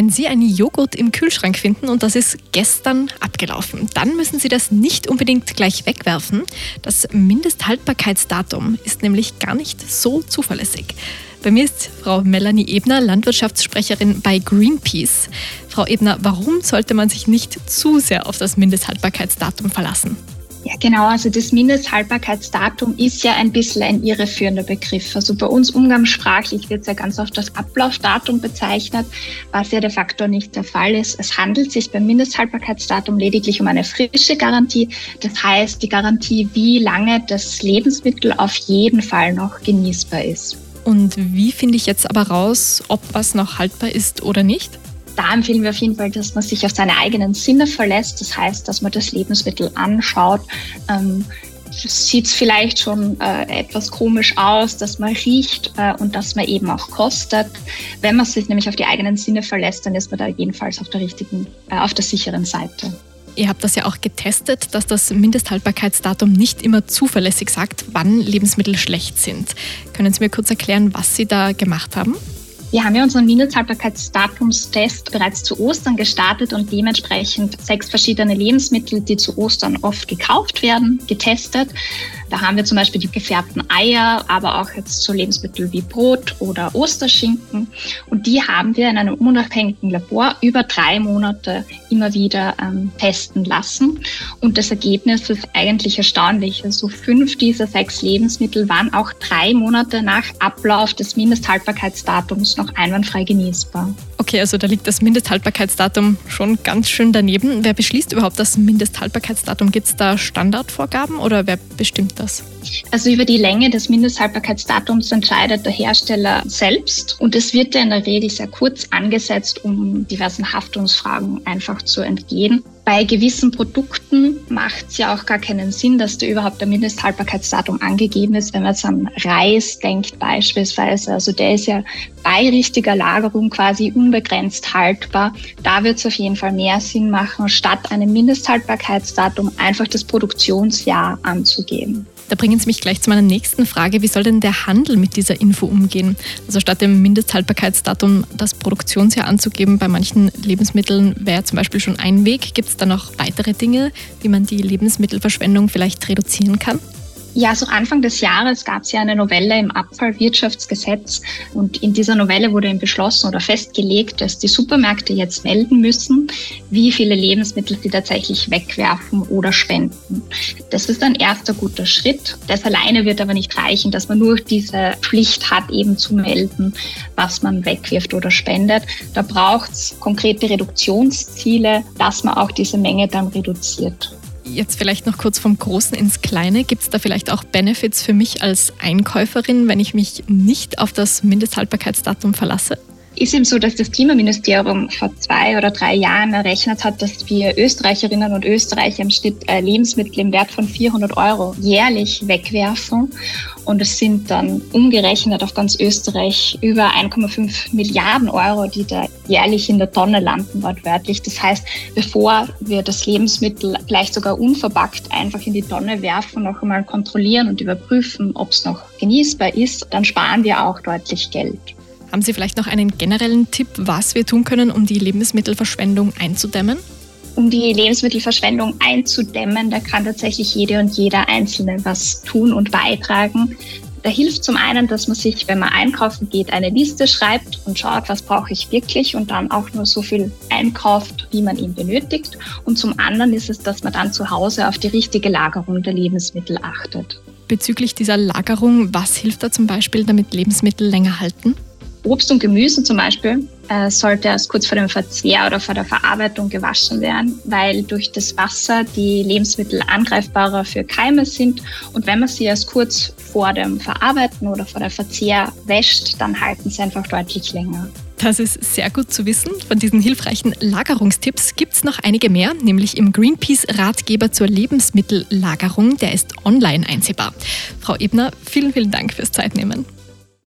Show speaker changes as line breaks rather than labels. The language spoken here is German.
Wenn Sie einen Joghurt im Kühlschrank finden und das ist gestern abgelaufen, dann müssen Sie das nicht unbedingt gleich wegwerfen. Das Mindesthaltbarkeitsdatum ist nämlich gar nicht so zuverlässig. Bei mir ist Frau Melanie Ebner, Landwirtschaftssprecherin bei Greenpeace. Frau Ebner, warum sollte man sich nicht zu sehr auf das Mindesthaltbarkeitsdatum verlassen?
Ja, genau. Also das Mindesthaltbarkeitsdatum ist ja ein bisschen ein irreführender Begriff. Also bei uns umgangssprachlich wird es ja ganz oft das Ablaufdatum bezeichnet, was ja de facto nicht der Fall ist. Es handelt sich beim Mindesthaltbarkeitsdatum lediglich um eine frische Garantie. Das heißt, die Garantie, wie lange das Lebensmittel auf jeden Fall noch genießbar ist.
Und wie finde ich jetzt aber raus, ob was noch haltbar ist oder nicht?
Da empfehlen wir auf jeden Fall, dass man sich auf seine eigenen Sinne verlässt. Das heißt, dass man das Lebensmittel anschaut. Ähm, sieht es vielleicht schon äh, etwas komisch aus, dass man riecht äh, und dass man eben auch kostet. Wenn man sich nämlich auf die eigenen Sinne verlässt, dann ist man da jedenfalls auf der richtigen, äh, auf der sicheren Seite.
Ihr habt das ja auch getestet, dass das Mindesthaltbarkeitsdatum nicht immer zuverlässig sagt, wann Lebensmittel schlecht sind. Können Sie mir kurz erklären, was Sie da gemacht haben?
Wir haben ja unseren Mindesthaltbarkeitsdatumstest bereits zu Ostern gestartet und dementsprechend sechs verschiedene Lebensmittel, die zu Ostern oft gekauft werden, getestet. Da haben wir zum Beispiel die gefärbten Eier, aber auch jetzt so Lebensmittel wie Brot oder Osterschinken. Und die haben wir in einem unabhängigen Labor über drei Monate immer wieder ähm, testen lassen. Und das Ergebnis ist eigentlich erstaunlich. Also fünf dieser sechs Lebensmittel waren auch drei Monate nach Ablauf des Mindesthaltbarkeitsdatums noch einwandfrei genießbar.
Okay, also da liegt das Mindesthaltbarkeitsdatum schon ganz schön daneben. Wer beschließt überhaupt das Mindesthaltbarkeitsdatum? Gibt es da Standardvorgaben oder wer bestimmt das?
Also über die Länge des Mindesthaltbarkeitsdatums entscheidet der Hersteller selbst und es wird ja in der Regel sehr kurz angesetzt, um diversen Haftungsfragen einfach zu entgehen. Bei gewissen Produkten macht es ja auch gar keinen Sinn, dass da überhaupt ein Mindesthaltbarkeitsdatum angegeben ist. Wenn man jetzt an Reis denkt beispielsweise, also der ist ja bei richtiger Lagerung quasi unbegrenzt haltbar. Da wird es auf jeden Fall mehr Sinn machen, statt einem Mindesthaltbarkeitsdatum einfach das Produktionsjahr anzugeben.
Da bringen Sie mich gleich zu meiner nächsten Frage. Wie soll denn der Handel mit dieser Info umgehen? Also statt dem Mindesthaltbarkeitsdatum das Produktionsjahr anzugeben, bei manchen Lebensmitteln wäre zum Beispiel schon ein Weg. Gibt es da noch weitere Dinge, wie man die Lebensmittelverschwendung vielleicht reduzieren kann?
Ja, so Anfang des Jahres gab es ja eine Novelle im Abfallwirtschaftsgesetz und in dieser Novelle wurde eben beschlossen oder festgelegt, dass die Supermärkte jetzt melden müssen, wie viele Lebensmittel sie tatsächlich wegwerfen oder spenden. Das ist ein erster guter Schritt. Das alleine wird aber nicht reichen, dass man nur diese Pflicht hat, eben zu melden, was man wegwirft oder spendet. Da braucht es konkrete Reduktionsziele, dass man auch diese Menge dann reduziert.
Jetzt vielleicht noch kurz vom Großen ins Kleine. Gibt es da vielleicht auch Benefits für mich als Einkäuferin, wenn ich mich nicht auf das Mindesthaltbarkeitsdatum verlasse?
Ist eben so, dass das Klimaministerium vor zwei oder drei Jahren errechnet hat, dass wir Österreicherinnen und Österreicher im Schnitt äh, Lebensmittel im Wert von 400 Euro jährlich wegwerfen. Und es sind dann umgerechnet auf ganz Österreich über 1,5 Milliarden Euro, die da jährlich in der Tonne landen, wortwörtlich. Das heißt, bevor wir das Lebensmittel vielleicht sogar unverpackt einfach in die Tonne werfen, noch einmal kontrollieren und überprüfen, ob es noch genießbar ist, dann sparen wir auch deutlich Geld.
Haben Sie vielleicht noch einen generellen Tipp, was wir tun können, um die Lebensmittelverschwendung einzudämmen?
Um die Lebensmittelverschwendung einzudämmen, da kann tatsächlich jede und jeder Einzelne was tun und beitragen. Da hilft zum einen, dass man sich, wenn man einkaufen geht, eine Liste schreibt und schaut, was brauche ich wirklich und dann auch nur so viel einkauft, wie man ihn benötigt. Und zum anderen ist es, dass man dann zu Hause auf die richtige Lagerung der Lebensmittel achtet.
Bezüglich dieser Lagerung, was hilft da zum Beispiel, damit Lebensmittel länger halten?
Obst und Gemüse zum Beispiel äh, sollte erst kurz vor dem Verzehr oder vor der Verarbeitung gewaschen werden, weil durch das Wasser die Lebensmittel angreifbarer für Keime sind. Und wenn man sie erst kurz vor dem Verarbeiten oder vor der Verzehr wäscht, dann halten sie einfach deutlich länger.
Das ist sehr gut zu wissen. Von diesen hilfreichen Lagerungstipps gibt es noch einige mehr, nämlich im Greenpeace-Ratgeber zur Lebensmittellagerung. Der ist online einsehbar. Frau Ebner, vielen, vielen Dank fürs Zeitnehmen.